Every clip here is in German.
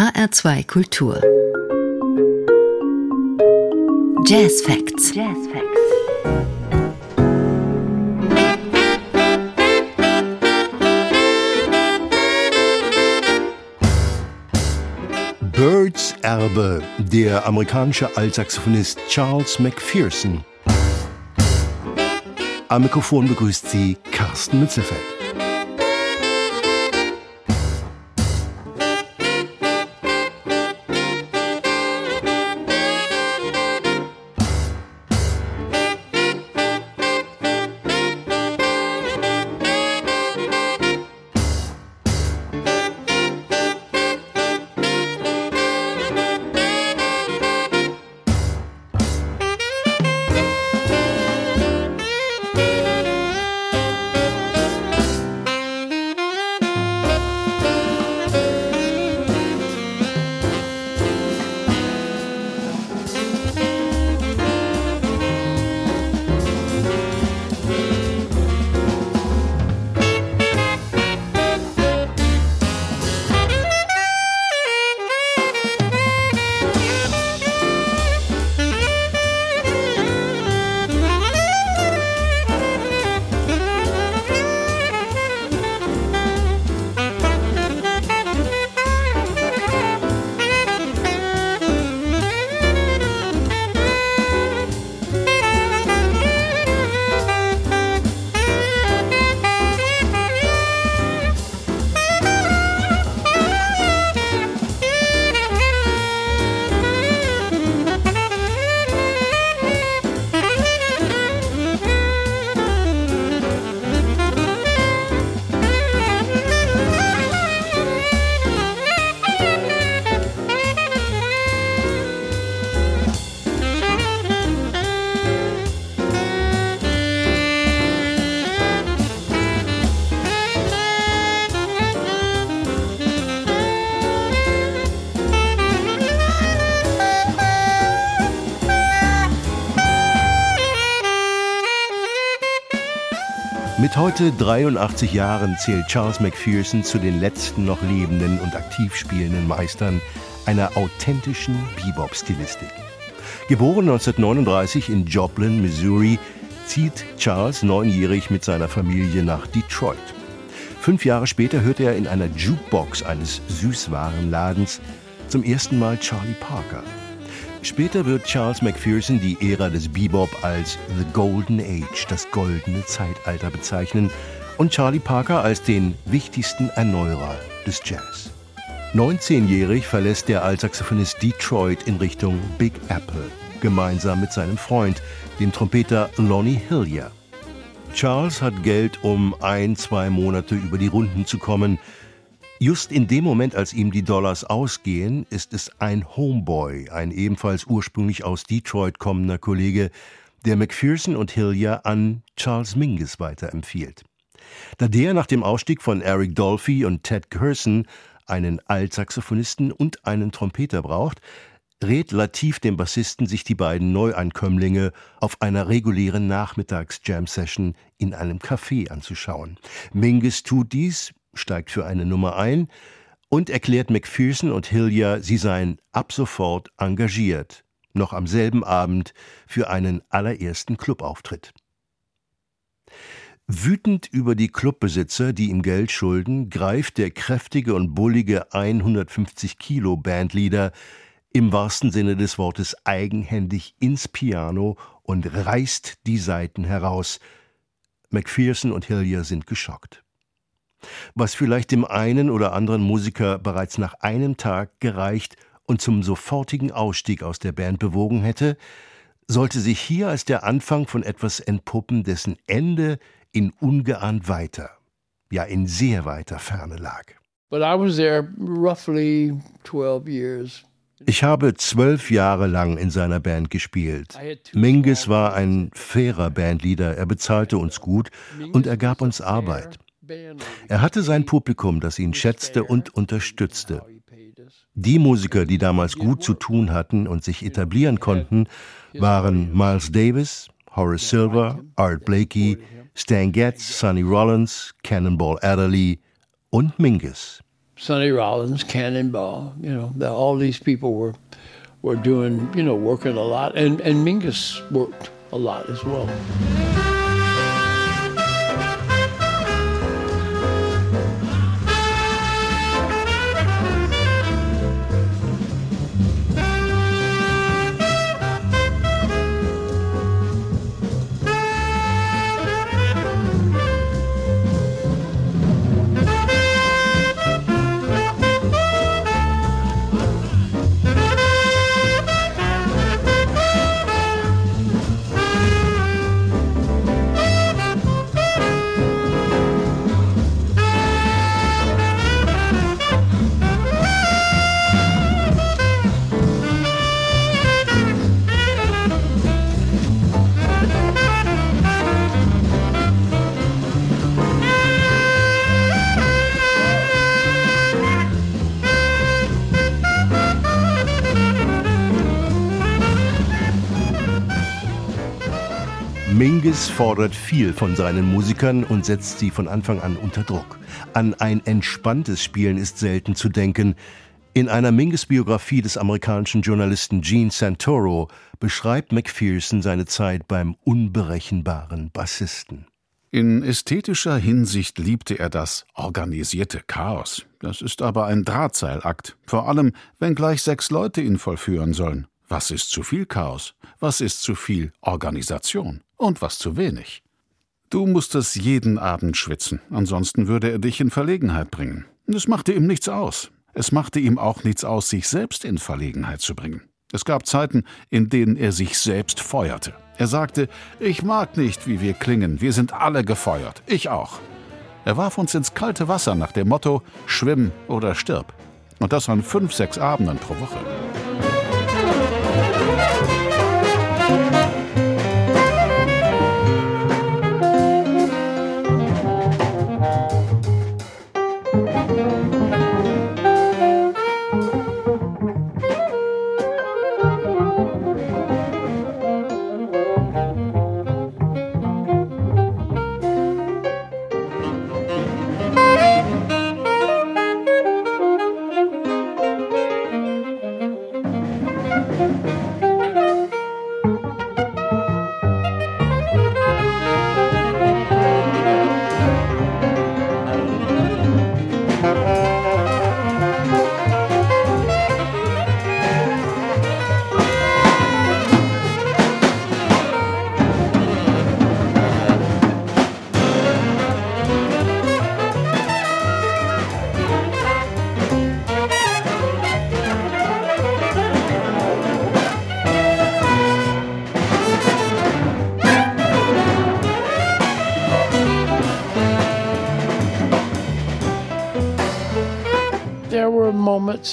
HR2 Kultur. Jazz Facts. Jazz Facts. Birds Erbe, der amerikanische Altsaxophonist Charles McPherson. Am Mikrofon begrüßt sie Carsten Mützelfeld. Heute 83 Jahren zählt Charles McPherson zu den letzten noch lebenden und aktiv spielenden Meistern einer authentischen Bebop-Stilistik. Geboren 1939 in Joplin, Missouri, zieht Charles neunjährig mit seiner Familie nach Detroit. Fünf Jahre später hört er in einer Jukebox eines Süßwarenladens zum ersten Mal Charlie Parker. Später wird Charles McPherson die Ära des Bebop als The Golden Age, das goldene Zeitalter bezeichnen und Charlie Parker als den wichtigsten Erneuerer des Jazz. 19-jährig verlässt der Altsaxophonist Detroit in Richtung Big Apple, gemeinsam mit seinem Freund, dem Trompeter Lonnie Hillier. Charles hat Geld, um ein, zwei Monate über die Runden zu kommen, Just in dem Moment, als ihm die Dollars ausgehen, ist es ein Homeboy, ein ebenfalls ursprünglich aus Detroit kommender Kollege, der McPherson und Hillier an Charles Mingus weiterempfiehlt. Da der nach dem Ausstieg von Eric Dolphy und Ted Gerson einen Altsaxophonisten und einen Trompeter braucht, rät Latif dem Bassisten, sich die beiden Neuankömmlinge auf einer regulären Nachmittags-Jam-Session in einem Café anzuschauen. Mingus tut dies, steigt für eine Nummer ein und erklärt McPherson und Hillier, sie seien ab sofort engagiert, noch am selben Abend für einen allerersten Clubauftritt. Wütend über die Clubbesitzer, die ihm Geld schulden, greift der kräftige und bullige 150 Kilo Bandleader im wahrsten Sinne des Wortes eigenhändig ins Piano und reißt die Saiten heraus. McPherson und Hillier sind geschockt was vielleicht dem einen oder anderen Musiker bereits nach einem Tag gereicht und zum sofortigen Ausstieg aus der Band bewogen hätte, sollte sich hier als der Anfang von etwas entpuppen, dessen Ende in ungeahnt weiter, ja in sehr weiter Ferne lag. Ich habe zwölf Jahre lang in seiner Band gespielt. Mingus war ein fairer Bandleader, er bezahlte uns gut und er gab uns Arbeit. Er hatte sein Publikum, das ihn schätzte und unterstützte. Die Musiker, die damals gut zu tun hatten und sich etablieren konnten, waren Miles Davis, Horace Silver, Art Blakey, Stan Getz, Sonny Rollins, Cannonball Adderley und Mingus. Sonny Rollins, Cannonball, you know, all these people were were doing, you know, working a lot, and and Mingus worked a lot as well. Fordert viel von seinen Musikern und setzt sie von Anfang an unter Druck. An ein entspanntes Spielen ist selten zu denken. In einer Mingus-Biografie des amerikanischen Journalisten Gene Santoro beschreibt McPherson seine Zeit beim unberechenbaren Bassisten. In ästhetischer Hinsicht liebte er das organisierte Chaos. Das ist aber ein Drahtseilakt, vor allem wenn gleich sechs Leute ihn vollführen sollen. Was ist zu viel Chaos? Was ist zu viel Organisation? Und was zu wenig? Du musstest jeden Abend schwitzen, ansonsten würde er dich in Verlegenheit bringen. Es machte ihm nichts aus. Es machte ihm auch nichts aus, sich selbst in Verlegenheit zu bringen. Es gab Zeiten, in denen er sich selbst feuerte. Er sagte, ich mag nicht, wie wir klingen, wir sind alle gefeuert, ich auch. Er warf uns ins kalte Wasser nach dem Motto, schwimm oder stirb. Und das an fünf, sechs Abenden pro Woche.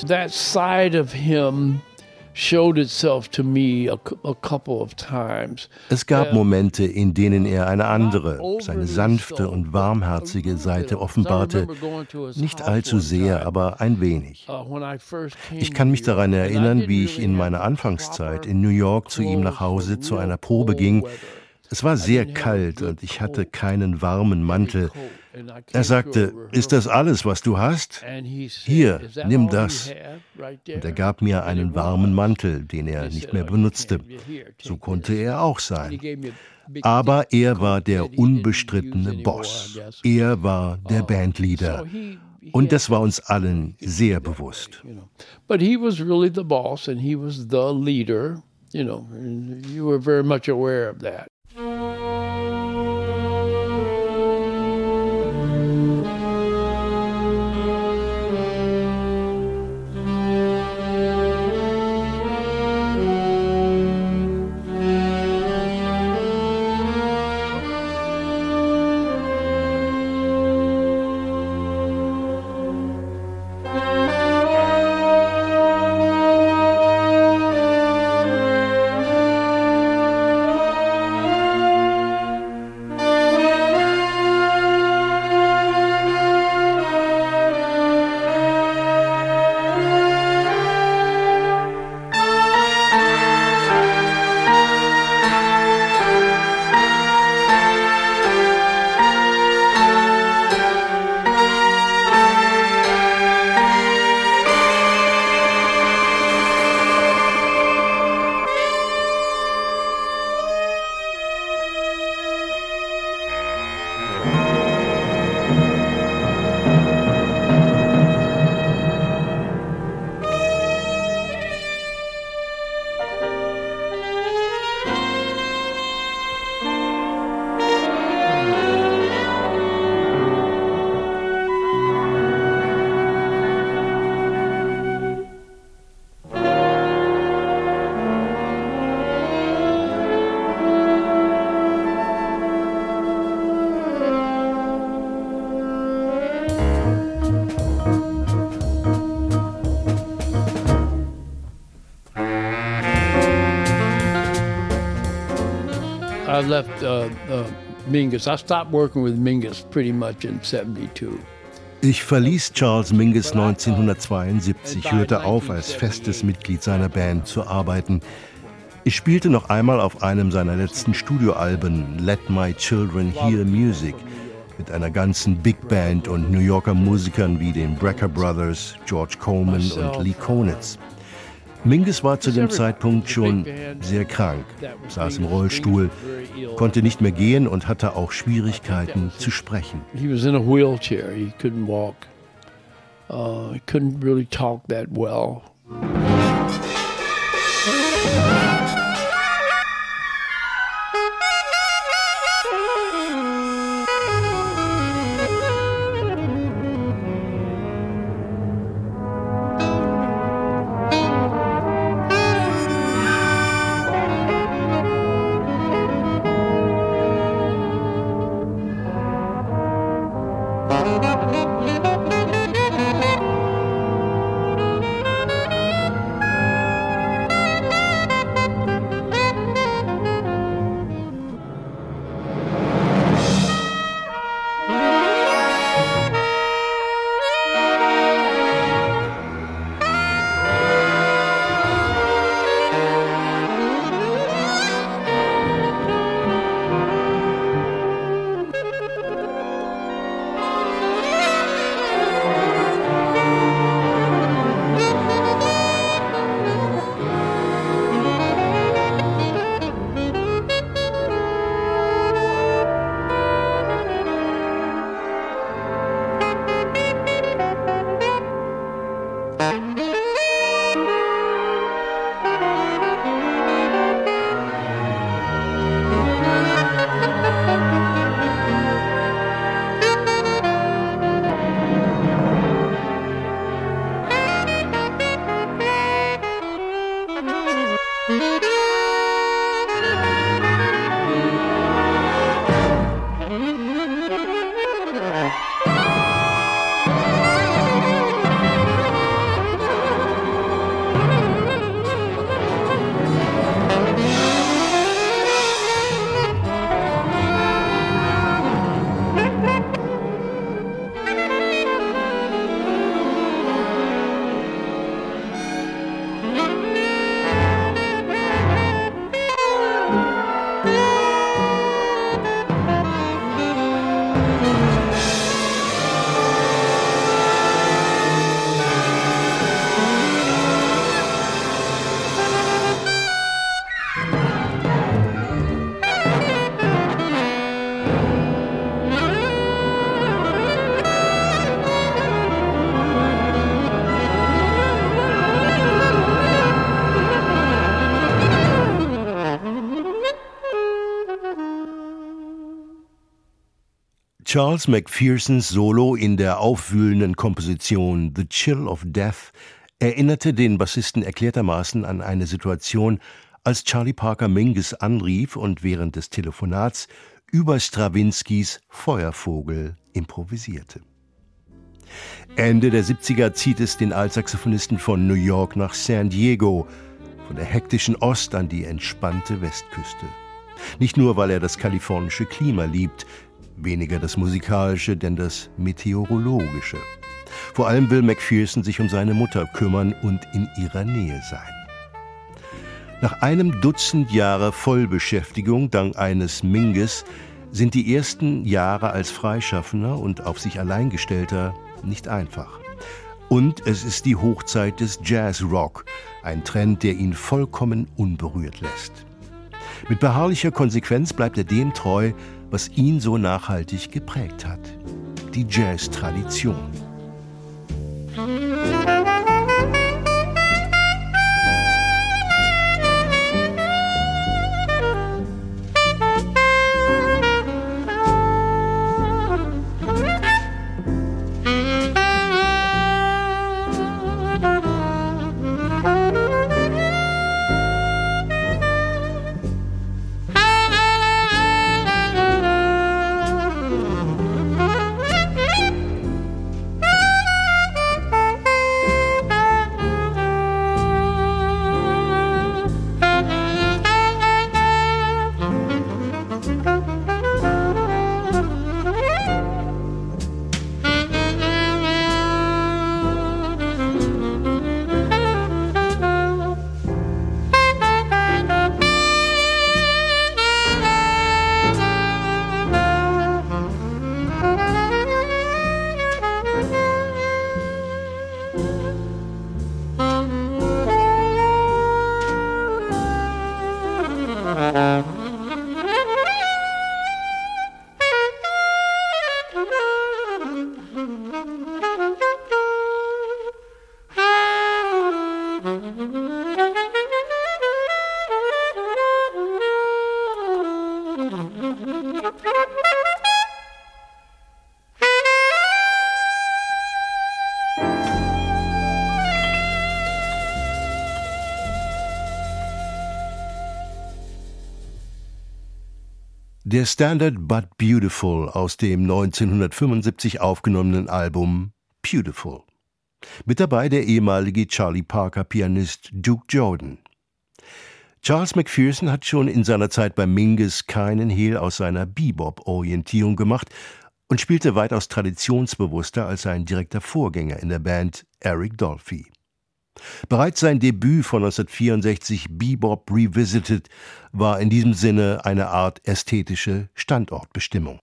That side of him showed itself to me a, cou- a couple of times. Es gab Momente, in denen er eine andere, seine sanfte und warmherzige Seite offenbarte. Nicht allzu sehr, aber ein wenig. Uh, Ich kann mich daran erinnern, wie ich in meiner Anfangszeit in New York zu ihm nach Hause zu einer Probe ging. Es war sehr kalt und ich hatte keinen warmen Mantel. Er sagte, ist das alles, was du hast? Hier, "Is that nimm das." Und er there?" gab mir einen warmen. Mantel, den er nicht mehr "Oh, you benutzte. So konnte this." er auch sein. Aber er war der unbestrittene Boss. Er war der Bandleader. Und das war uns allen sehr bewusst. But he was really the boss and he was the leader, you know, you were very much aware of that. Left uh, uh, Mingus. I stopped working with Mingus pretty much in 72. Ich verließ Charles Mingus 1972, hörte auf, als festes Mitglied seiner Band zu arbeiten. Ich spielte noch einmal auf einem seiner letzten Studioalben, Let My Children Hear Music, mit einer ganzen Big Band und New Yorker Musikern wie den Brecker Brothers, George Coleman und Lee Konitz. Mingus war zu dem Zeitpunkt schon sehr krank, saß im Rollstuhl, konnte nicht mehr gehen und hatte auch Schwierigkeiten zu sprechen. He was in a wheelchair. He couldn't walk. Uh, he couldn't really talk that well. Charles McPhersons Solo in der aufwühlenden Komposition The Chill of Death erinnerte den Bassisten erklärtermaßen an eine Situation, als Charlie Parker Mingus anrief und während des Telefonats über Strawinskys Feuervogel improvisierte. Ende der 70er zieht es den Altsaxophonisten von New York nach San Diego, von der hektischen Ost an die entspannte Westküste. Nicht nur, weil er das kalifornische Klima liebt, weniger das Musikalische, denn das Meteorologische. Vor allem will Macpherson sich um seine Mutter kümmern und in ihrer Nähe sein. Nach einem Dutzend Jahre Vollbeschäftigung dank eines Minges sind die ersten Jahre als Freischaffender und auf sich allein gestellter nicht einfach. Und es ist die Hochzeit des Jazzrock, ein Trend, der ihn vollkommen unberührt lässt. Mit beharrlicher Konsequenz bleibt er dem treu, was ihn so nachhaltig geprägt hat. Die Jazz-Tradition. Der Standard But Beautiful aus dem 1975 aufgenommenen Album Beautiful. Mit dabei der ehemalige Charlie Parker Pianist Duke Jordan. Charles McPherson hat schon in seiner Zeit bei Mingus keinen Hehl aus seiner Bebop-Orientierung gemacht und spielte weitaus traditionsbewusster als sein direkter Vorgänger in der Band Eric Dolphy. Bereits sein Debüt von 1964 Bebop Revisited war in diesem Sinne eine Art ästhetische Standortbestimmung.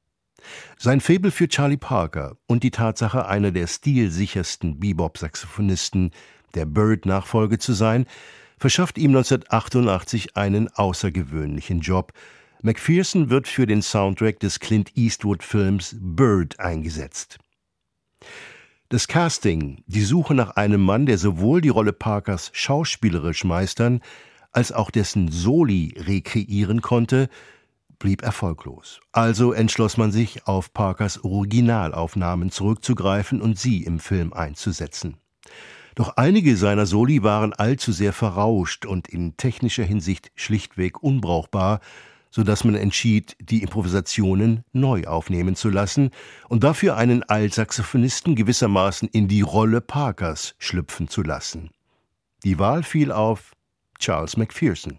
Sein Faible für Charlie Parker und die Tatsache, einer der stilsichersten Bebop-Saxophonisten der Bird-Nachfolge zu sein, verschafft ihm 1988 einen außergewöhnlichen Job. McPherson wird für den Soundtrack des Clint Eastwood-Films Bird eingesetzt. Das Casting, die Suche nach einem Mann, der sowohl die Rolle Parkers schauspielerisch meistern, als auch dessen Soli rekreieren konnte, blieb erfolglos. Also entschloss man sich, auf Parkers Originalaufnahmen zurückzugreifen und sie im Film einzusetzen. Doch einige seiner Soli waren allzu sehr verrauscht und in technischer Hinsicht schlichtweg unbrauchbar, so dass man entschied, die Improvisationen neu aufnehmen zu lassen und dafür einen Altsaxophonisten gewissermaßen in die Rolle Parkers schlüpfen zu lassen. Die Wahl fiel auf Charles McPherson.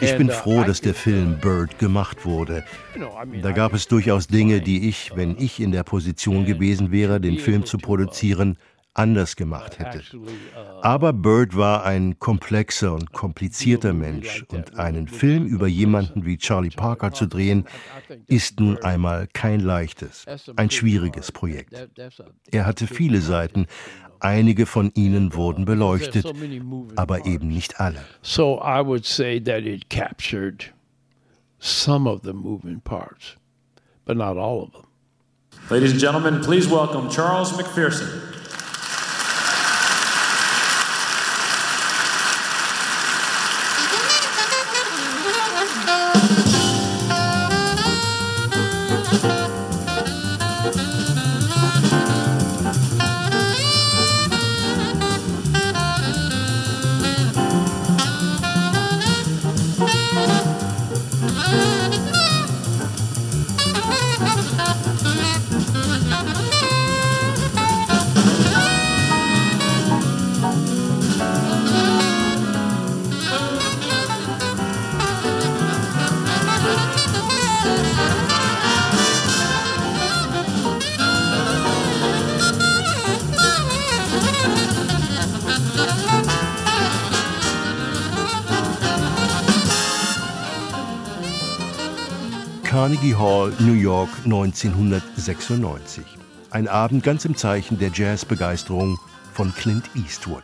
Ich bin uh, froh, dass der Film Bird gemacht wurde. Da gab es durchaus Dinge, die ich, wenn ich in der Position gewesen wäre, den Film zu produzieren, anders gemacht hätte. Aber Bird war ein komplexer und komplizierter Mensch und einen Film über jemanden wie Charlie Parker zu drehen, ist nun einmal kein leichtes, ein schwieriges Projekt. Er hatte viele Seiten, einige von ihnen wurden beleuchtet, aber eben nicht alle. So I would say that it captured some of the moving parts, but not all of them. Ladies and gentlemen, please welcome Charles McPherson. Carnegie Hall, New York 1996. Ein Abend ganz im Zeichen der Jazzbegeisterung von Clint Eastwood.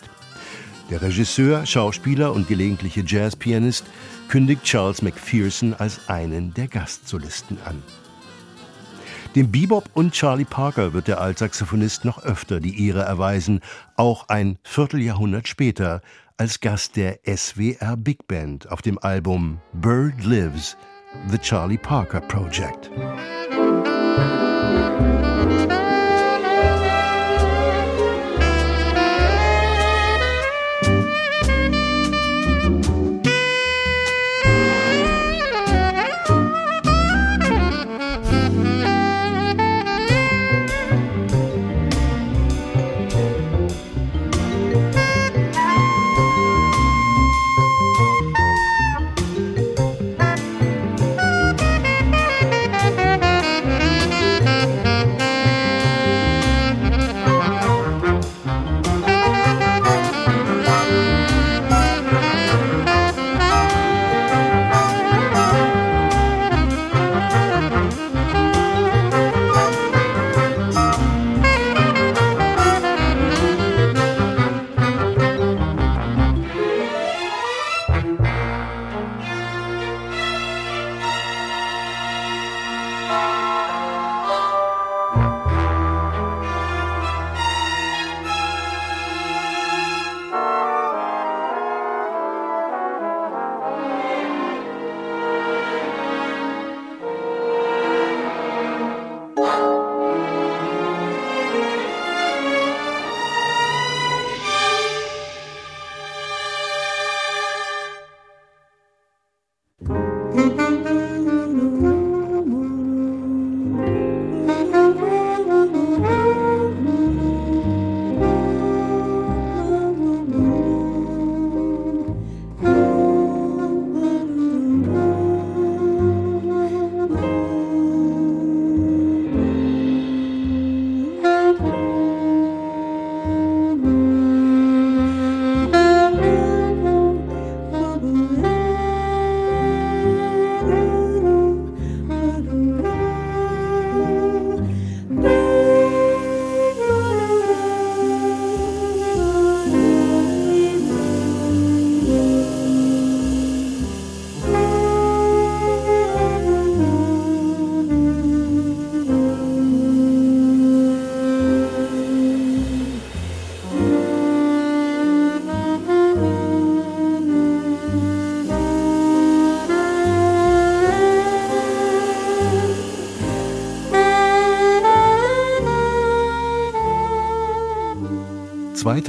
Der Regisseur, Schauspieler und gelegentliche Jazzpianist kündigt Charles McPherson als einen der Gastsolisten an. Dem Bebop und Charlie Parker wird der Altsaxophonist noch öfter die Ehre erweisen, auch ein Vierteljahrhundert später als Gast der SWR Big Band auf dem Album Bird Lives The Charlie Parker Project.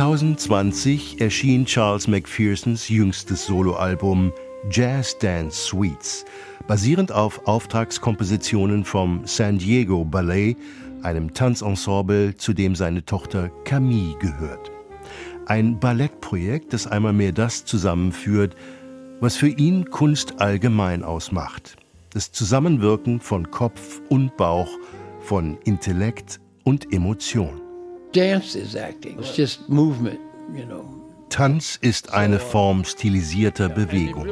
2020 erschien Charles McPhersons jüngstes Soloalbum Jazz Dance Suites, basierend auf Auftragskompositionen vom San Diego Ballet, einem Tanzensemble, zu dem seine Tochter Camille gehört. Ein Ballettprojekt, das einmal mehr das zusammenführt, was für ihn Kunst allgemein ausmacht. Das Zusammenwirken von Kopf und Bauch, von Intellekt und Emotion. Dance is acting. It's just movement, you know. Tanz ist eine Form stilisierter Bewegung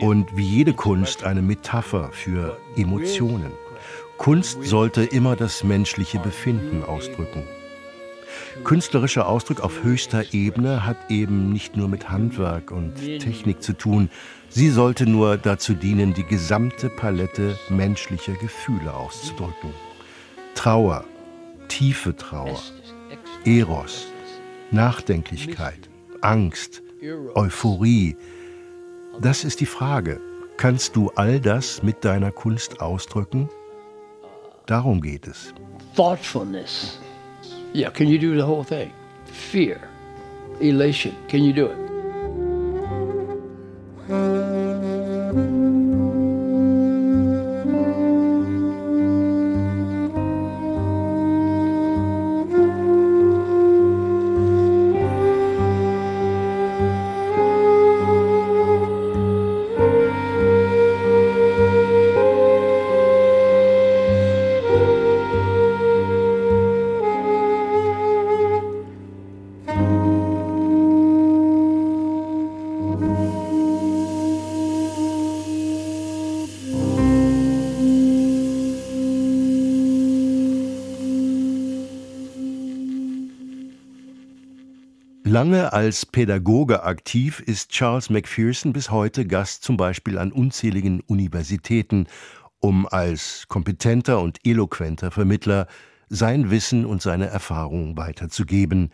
und wie jede Kunst eine Metapher für Emotionen. Kunst sollte immer das menschliche Befinden ausdrücken. Künstlerischer Ausdruck auf höchster Ebene hat eben nicht nur mit Handwerk und Technik zu tun. Sie sollte nur dazu dienen, die gesamte Palette menschlicher Gefühle auszudrücken. Trauer, tiefe Trauer, Eros, Nachdenklichkeit, Angst, Euphorie. Das ist die Frage. Kannst du all das mit deiner Kunst ausdrücken? Darum geht es. Thoughtfulness. Yeah, can you do the whole thing? Fear, elation. Can you do it? Lange als Pädagoge aktiv ist Charles McPherson bis heute Gast zum Beispiel an unzähligen Universitäten, um als kompetenter und eloquenter Vermittler sein Wissen und seine Erfahrungen weiterzugeben.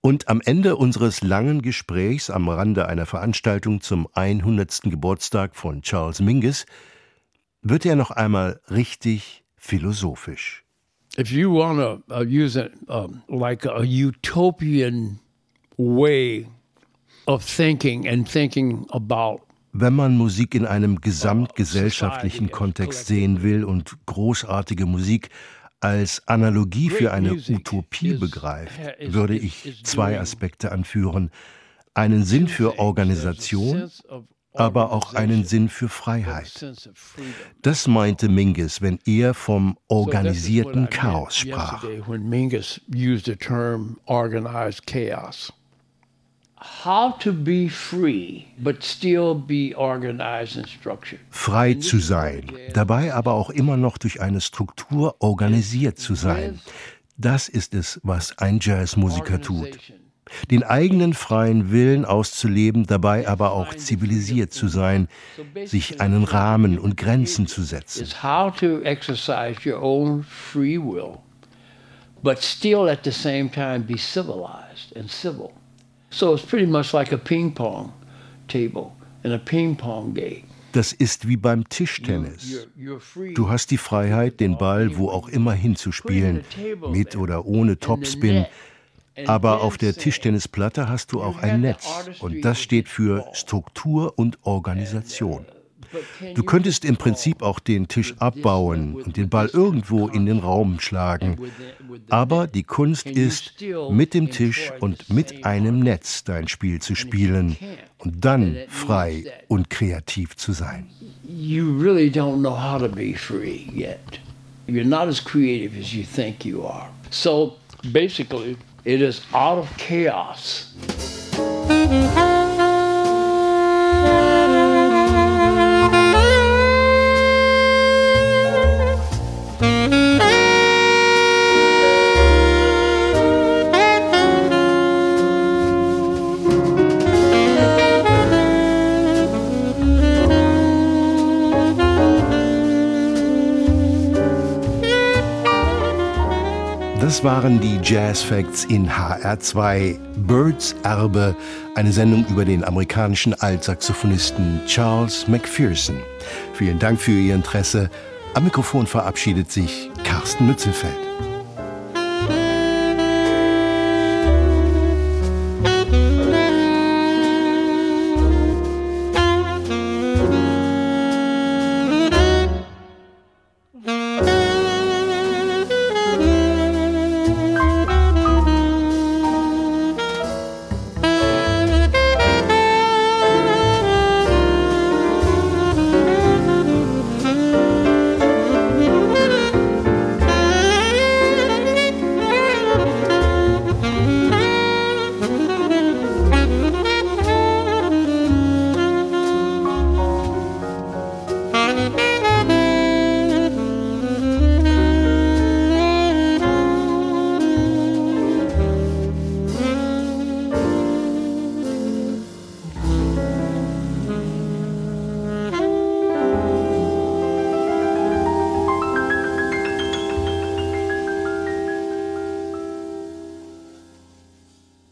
Und am Ende unseres langen Gesprächs am Rande einer Veranstaltung zum 100. Geburtstag von Charles Mingus wird er noch einmal richtig philosophisch. If you want to uh, use it um, like a utopian way of thinking and thinking about Wenn man Musik in einem gesamtgesellschaftlichen Kontext sehen will und großartige Musik als Analogie für eine Utopie begreift, würde ich zwei Aspekte anführen. Einen Sinn für Organisation, aber auch einen Sinn für Freiheit. Das meinte Mingus, wenn er vom organisierten Chaos sprach. Frei zu sein, dabei aber auch immer noch durch eine Struktur organisiert zu sein. Das ist es, was ein Jazzmusiker tut. Den eigenen freien Willen auszuleben, dabei aber auch zivilisiert zu sein, sich einen Rahmen und Grenzen zu setzen. But still at the same time be civilized and civil. So it's pretty much like a ping pong table and a ping pong game. Das ist wie beim Tischtennis. Du hast die Freiheit, den Ball wo auch immer hinzuspielen, mit oder ohne Topspin. Aber auf der Tischtennisplatte hast du auch ein Netz und das steht für Struktur und Organisation. Du könntest im Prinzip auch den Tisch abbauen und den Ball irgendwo in den Raum schlagen. Aber die Kunst ist, mit dem Tisch und mit einem Netz dein Spiel zu spielen und dann frei und kreativ zu sein. You really don't know how to be free yet. You're not as creative as you think you are. So basically, it is out of chaos. Das waren die Jazz Facts in HR2. Birds Erbe, eine Sendung über den amerikanischen Altsaxophonisten Charles McPherson. Vielen Dank für Ihr Interesse. Am Mikrofon verabschiedet sich Carsten Mützelfeld.